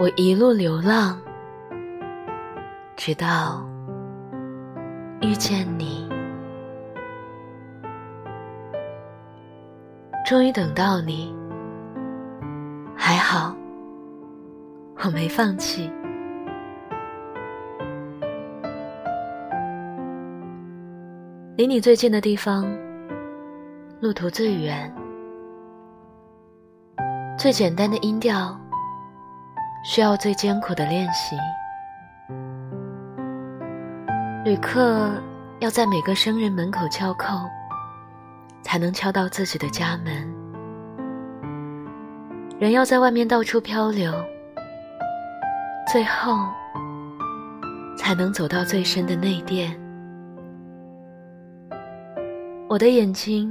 我一路流浪，直到遇见你，终于等到你。还好，我没放弃。离你最近的地方，路途最远，最简单的音调，需要最艰苦的练习。旅客要在每个生人门口敲叩，才能敲到自己的家门；人要在外面到处漂流，最后才能走到最深的内殿。我的眼睛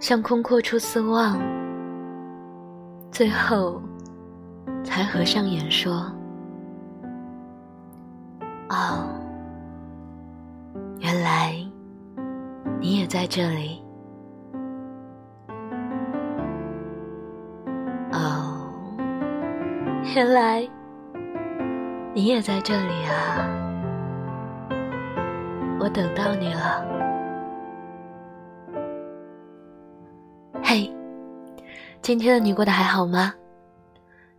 向空阔处四望，最后才合上眼说：“哦，原来你也在这里。哦，原来你也在这里啊！我等到你了。”嘿，今天的你过得还好吗？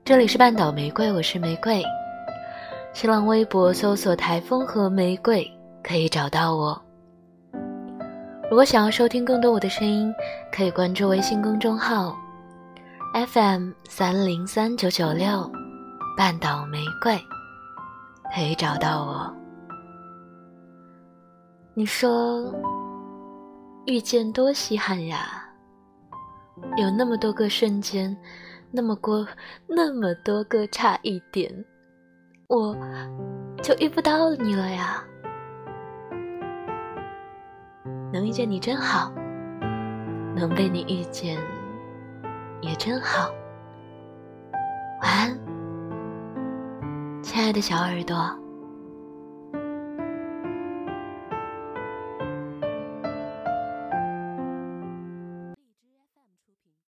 这里是半岛玫瑰，我是玫瑰。新浪微博搜索“台风和玫瑰”可以找到我。如果想要收听更多我的声音，可以关注微信公众号 FM 三零三九九六半岛玫瑰，可以找到我。你说遇见多稀罕呀？有那么多个瞬间，那么过那么多个差一点，我就遇不到你了呀。能遇见你真好，能被你遇见也真好。晚安，亲爱的小耳朵。